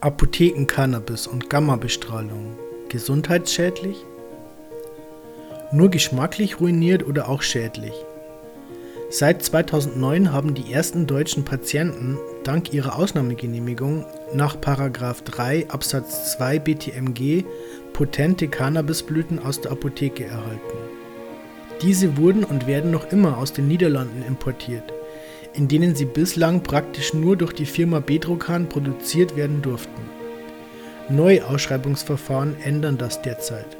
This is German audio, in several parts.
Apotheken-Cannabis und Gammabestrahlung gesundheitsschädlich? Nur geschmacklich ruiniert oder auch schädlich? Seit 2009 haben die ersten deutschen Patienten dank ihrer Ausnahmegenehmigung nach 3 Absatz 2 BTMG potente Cannabisblüten aus der Apotheke erhalten. Diese wurden und werden noch immer aus den Niederlanden importiert in denen sie bislang praktisch nur durch die Firma Bedrocan produziert werden durften. Neue Ausschreibungsverfahren ändern das derzeit.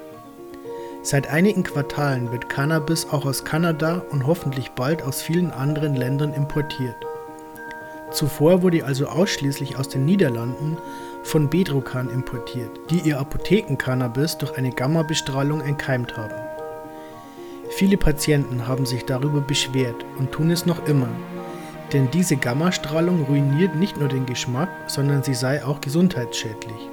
Seit einigen Quartalen wird Cannabis auch aus Kanada und hoffentlich bald aus vielen anderen Ländern importiert. Zuvor wurde also ausschließlich aus den Niederlanden von Bedrocan importiert, die ihr Apothekencannabis durch eine Gammabestrahlung entkeimt haben. Viele Patienten haben sich darüber beschwert und tun es noch immer, denn diese Gammastrahlung ruiniert nicht nur den Geschmack, sondern sie sei auch gesundheitsschädlich.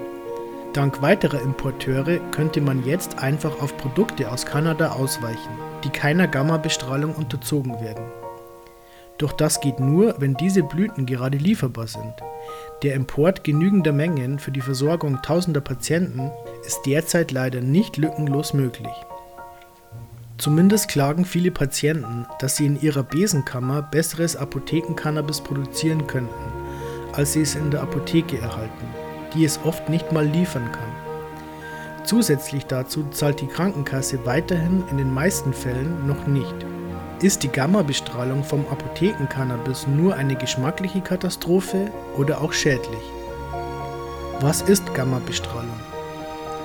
Dank weiterer Importeure könnte man jetzt einfach auf Produkte aus Kanada ausweichen, die keiner Gammabestrahlung unterzogen werden. Doch das geht nur, wenn diese Blüten gerade lieferbar sind. Der Import genügender Mengen für die Versorgung tausender Patienten ist derzeit leider nicht lückenlos möglich. Zumindest klagen viele Patienten, dass sie in ihrer Besenkammer besseres Apothekencannabis produzieren könnten, als sie es in der Apotheke erhalten, die es oft nicht mal liefern kann. Zusätzlich dazu zahlt die Krankenkasse weiterhin in den meisten Fällen noch nicht. Ist die Gammabestrahlung vom Apothekencannabis nur eine geschmackliche Katastrophe oder auch schädlich? Was ist Gammabestrahlung?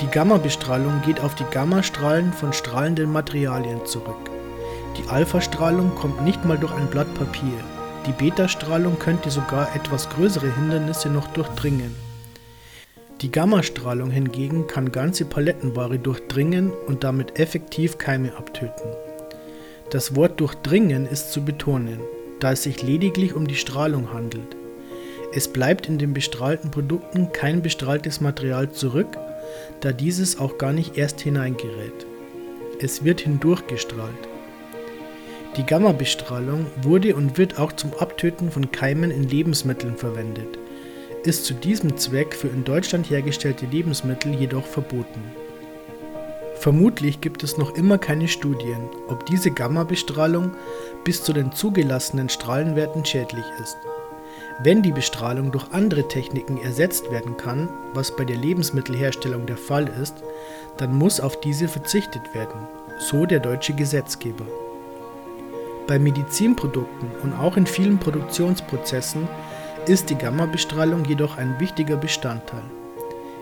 Die Gammabestrahlung geht auf die Gammastrahlen von strahlenden Materialien zurück. Die Alphastrahlung kommt nicht mal durch ein Blatt Papier. Die Betastrahlung könnte sogar etwas größere Hindernisse noch durchdringen. Die Gammastrahlung hingegen kann ganze Palettenware durchdringen und damit effektiv Keime abtöten. Das Wort durchdringen ist zu betonen, da es sich lediglich um die Strahlung handelt. Es bleibt in den bestrahlten Produkten kein bestrahltes Material zurück, da dieses auch gar nicht erst hineingerät. Es wird hindurchgestrahlt. Die Gammabestrahlung wurde und wird auch zum Abtöten von Keimen in Lebensmitteln verwendet, ist zu diesem Zweck für in Deutschland hergestellte Lebensmittel jedoch verboten. Vermutlich gibt es noch immer keine Studien, ob diese Gammabestrahlung bis zu den zugelassenen Strahlenwerten schädlich ist. Wenn die Bestrahlung durch andere Techniken ersetzt werden kann, was bei der Lebensmittelherstellung der Fall ist, dann muss auf diese verzichtet werden, so der deutsche Gesetzgeber. Bei Medizinprodukten und auch in vielen Produktionsprozessen ist die Gammabestrahlung jedoch ein wichtiger Bestandteil.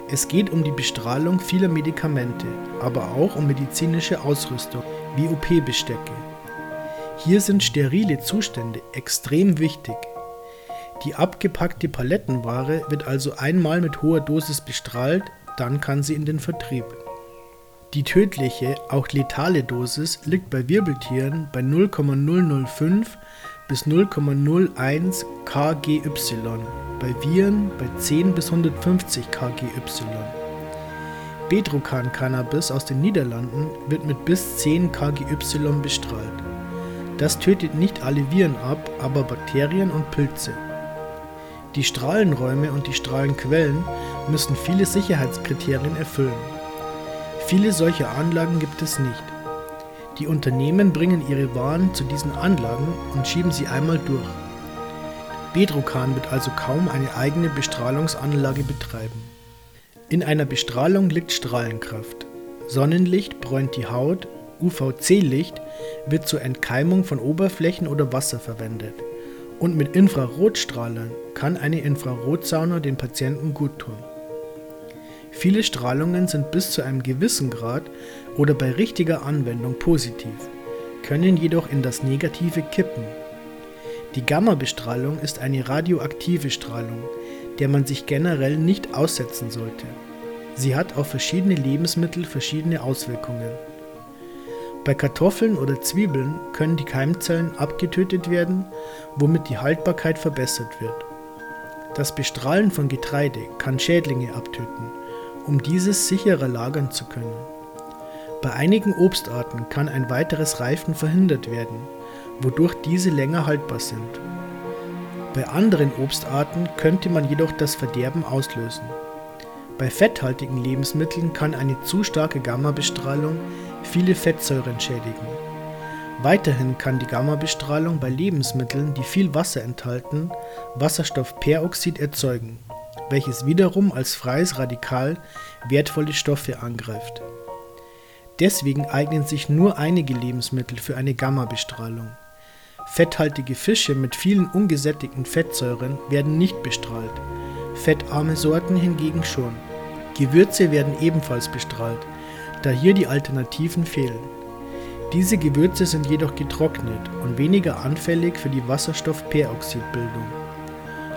Es geht um die Bestrahlung vieler Medikamente, aber auch um medizinische Ausrüstung wie OP-Bestecke. Hier sind sterile Zustände extrem wichtig, die abgepackte Palettenware wird also einmal mit hoher Dosis bestrahlt, dann kann sie in den Vertrieb. Die tödliche, auch letale Dosis liegt bei Wirbeltieren bei 0,005 bis 0,01 kGy, bei Viren bei 10 bis 150 kGy. Bedrocan-Cannabis aus den Niederlanden wird mit bis 10 kGy bestrahlt. Das tötet nicht alle Viren ab, aber Bakterien und Pilze. Die Strahlenräume und die Strahlenquellen müssen viele Sicherheitskriterien erfüllen. Viele solcher Anlagen gibt es nicht. Die Unternehmen bringen ihre Waren zu diesen Anlagen und schieben sie einmal durch. Bedrocan wird also kaum eine eigene Bestrahlungsanlage betreiben. In einer Bestrahlung liegt Strahlenkraft. Sonnenlicht bräunt die Haut, UVC-Licht wird zur Entkeimung von Oberflächen oder Wasser verwendet und mit Infrarotstrahlern kann eine Infrarotsauna den Patienten guttun. Viele Strahlungen sind bis zu einem gewissen Grad oder bei richtiger Anwendung positiv, können jedoch in das Negative kippen. Die Gammabestrahlung ist eine radioaktive Strahlung, der man sich generell nicht aussetzen sollte. Sie hat auf verschiedene Lebensmittel verschiedene Auswirkungen. Bei Kartoffeln oder Zwiebeln können die Keimzellen abgetötet werden, womit die Haltbarkeit verbessert wird. Das Bestrahlen von Getreide kann Schädlinge abtöten, um dieses sicherer lagern zu können. Bei einigen Obstarten kann ein weiteres Reifen verhindert werden, wodurch diese länger haltbar sind. Bei anderen Obstarten könnte man jedoch das Verderben auslösen. Bei fetthaltigen Lebensmitteln kann eine zu starke Gammabestrahlung viele Fettsäuren schädigen. Weiterhin kann die Gammabestrahlung bei Lebensmitteln, die viel Wasser enthalten, Wasserstoffperoxid erzeugen, welches wiederum als freies Radikal wertvolle Stoffe angreift. Deswegen eignen sich nur einige Lebensmittel für eine Gammabestrahlung. Fetthaltige Fische mit vielen ungesättigten Fettsäuren werden nicht bestrahlt, fettarme Sorten hingegen schon. Gewürze werden ebenfalls bestrahlt, da hier die Alternativen fehlen. Diese Gewürze sind jedoch getrocknet und weniger anfällig für die Wasserstoffperoxidbildung.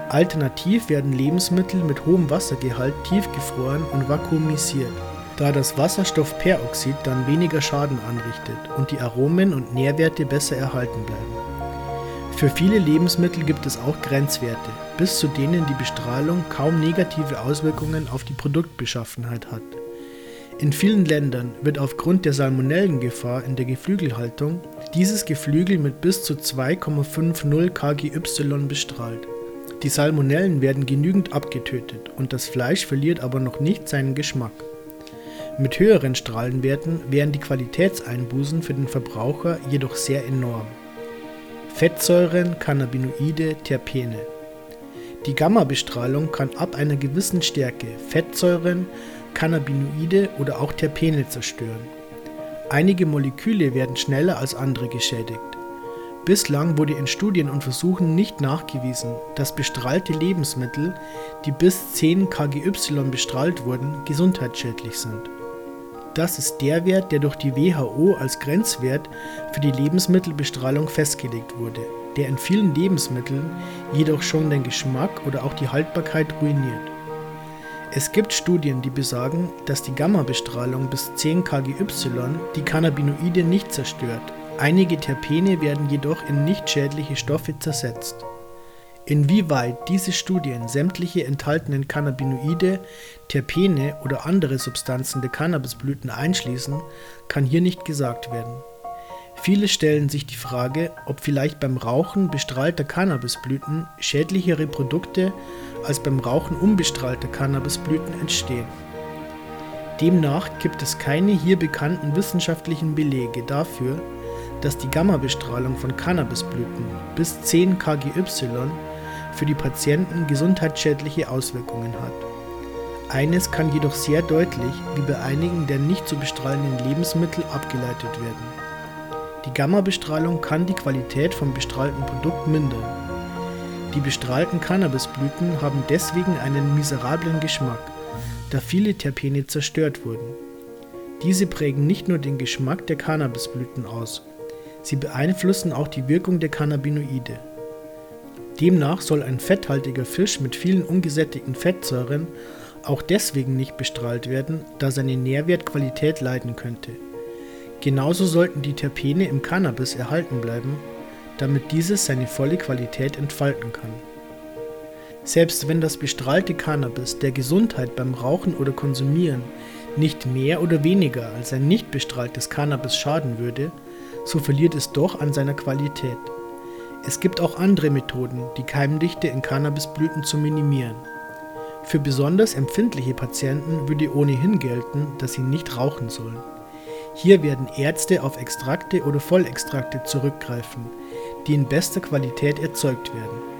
Alternativ werden Lebensmittel mit hohem Wassergehalt tiefgefroren und vakuumisiert, da das Wasserstoffperoxid dann weniger Schaden anrichtet und die Aromen und Nährwerte besser erhalten bleiben. Für viele Lebensmittel gibt es auch Grenzwerte, bis zu denen die Bestrahlung kaum negative Auswirkungen auf die Produktbeschaffenheit hat. In vielen Ländern wird aufgrund der Salmonellengefahr in der Geflügelhaltung dieses Geflügel mit bis zu 2,50 kGy bestrahlt. Die Salmonellen werden genügend abgetötet und das Fleisch verliert aber noch nicht seinen Geschmack. Mit höheren Strahlenwerten wären die Qualitätseinbußen für den Verbraucher jedoch sehr enorm. Fettsäuren, Cannabinoide, Terpene. Die Gammabestrahlung kann ab einer gewissen Stärke Fettsäuren, Cannabinoide oder auch Terpene zerstören. Einige Moleküle werden schneller als andere geschädigt. Bislang wurde in Studien und Versuchen nicht nachgewiesen, dass bestrahlte Lebensmittel, die bis 10 kGy bestrahlt wurden, gesundheitsschädlich sind. Das ist der Wert, der durch die WHO als Grenzwert für die Lebensmittelbestrahlung festgelegt wurde, der in vielen Lebensmitteln jedoch schon den Geschmack oder auch die Haltbarkeit ruiniert. Es gibt Studien, die besagen, dass die Gammabestrahlung bis 10 kGy die Cannabinoide nicht zerstört. Einige Terpene werden jedoch in nicht schädliche Stoffe zersetzt. Inwieweit diese Studien sämtliche enthaltenen Cannabinoide, Terpene oder andere Substanzen der Cannabisblüten einschließen, kann hier nicht gesagt werden. Viele stellen sich die Frage, ob vielleicht beim Rauchen bestrahlter Cannabisblüten schädlichere Produkte als beim Rauchen unbestrahlter Cannabisblüten entstehen. Demnach gibt es keine hier bekannten wissenschaftlichen Belege dafür, dass die Gammabestrahlung von Cannabisblüten bis 10 kGy für die Patienten gesundheitsschädliche Auswirkungen hat. Eines kann jedoch sehr deutlich, wie bei einigen der nicht zu bestrahlenden Lebensmittel, abgeleitet werden. Die Gammabestrahlung kann die Qualität vom bestrahlten Produkt mindern. Die bestrahlten Cannabisblüten haben deswegen einen miserablen Geschmack, da viele Terpene zerstört wurden. Diese prägen nicht nur den Geschmack der Cannabisblüten aus, sie beeinflussen auch die Wirkung der Cannabinoide. Demnach soll ein fetthaltiger Fisch mit vielen ungesättigten Fettsäuren auch deswegen nicht bestrahlt werden, da seine Nährwertqualität leiden könnte. Genauso sollten die Terpene im Cannabis erhalten bleiben, damit dieses seine volle Qualität entfalten kann. Selbst wenn das bestrahlte Cannabis der Gesundheit beim Rauchen oder Konsumieren nicht mehr oder weniger als ein nicht bestrahltes Cannabis schaden würde, so verliert es doch an seiner Qualität. Es gibt auch andere Methoden, die Keimdichte in Cannabisblüten zu minimieren. Für besonders empfindliche Patienten würde ohnehin gelten, dass sie nicht rauchen sollen. Hier werden Ärzte auf Extrakte oder Vollextrakte zurückgreifen, die in bester Qualität erzeugt werden.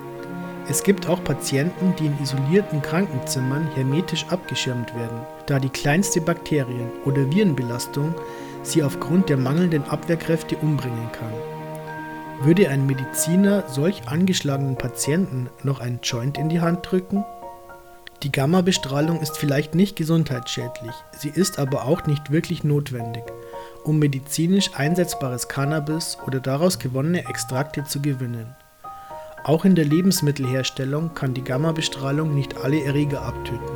Es gibt auch Patienten, die in isolierten Krankenzimmern hermetisch abgeschirmt werden, da die kleinste Bakterien- oder Virenbelastung sie aufgrund der mangelnden Abwehrkräfte umbringen kann. Würde ein Mediziner solch angeschlagenen Patienten noch einen Joint in die Hand drücken? Die Gammabestrahlung ist vielleicht nicht gesundheitsschädlich, sie ist aber auch nicht wirklich notwendig, um medizinisch einsetzbares Cannabis oder daraus gewonnene Extrakte zu gewinnen. Auch in der Lebensmittelherstellung kann die Gammabestrahlung nicht alle Erreger abtöten.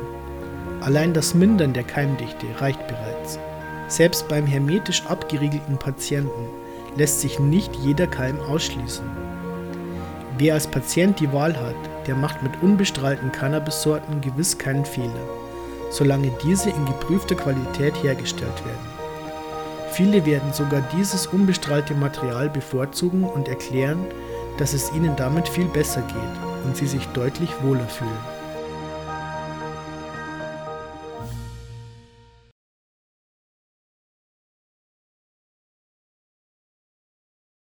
Allein das Mindern der Keimdichte reicht bereits. Selbst beim hermetisch abgeriegelten Patienten lässt sich nicht jeder Keim ausschließen. Wer als Patient die Wahl hat, der macht mit unbestrahlten Cannabissorten gewiss keinen Fehler, solange diese in geprüfter Qualität hergestellt werden. Viele werden sogar dieses unbestrahlte Material bevorzugen und erklären, dass es ihnen damit viel besser geht und sie sich deutlich wohler fühlen.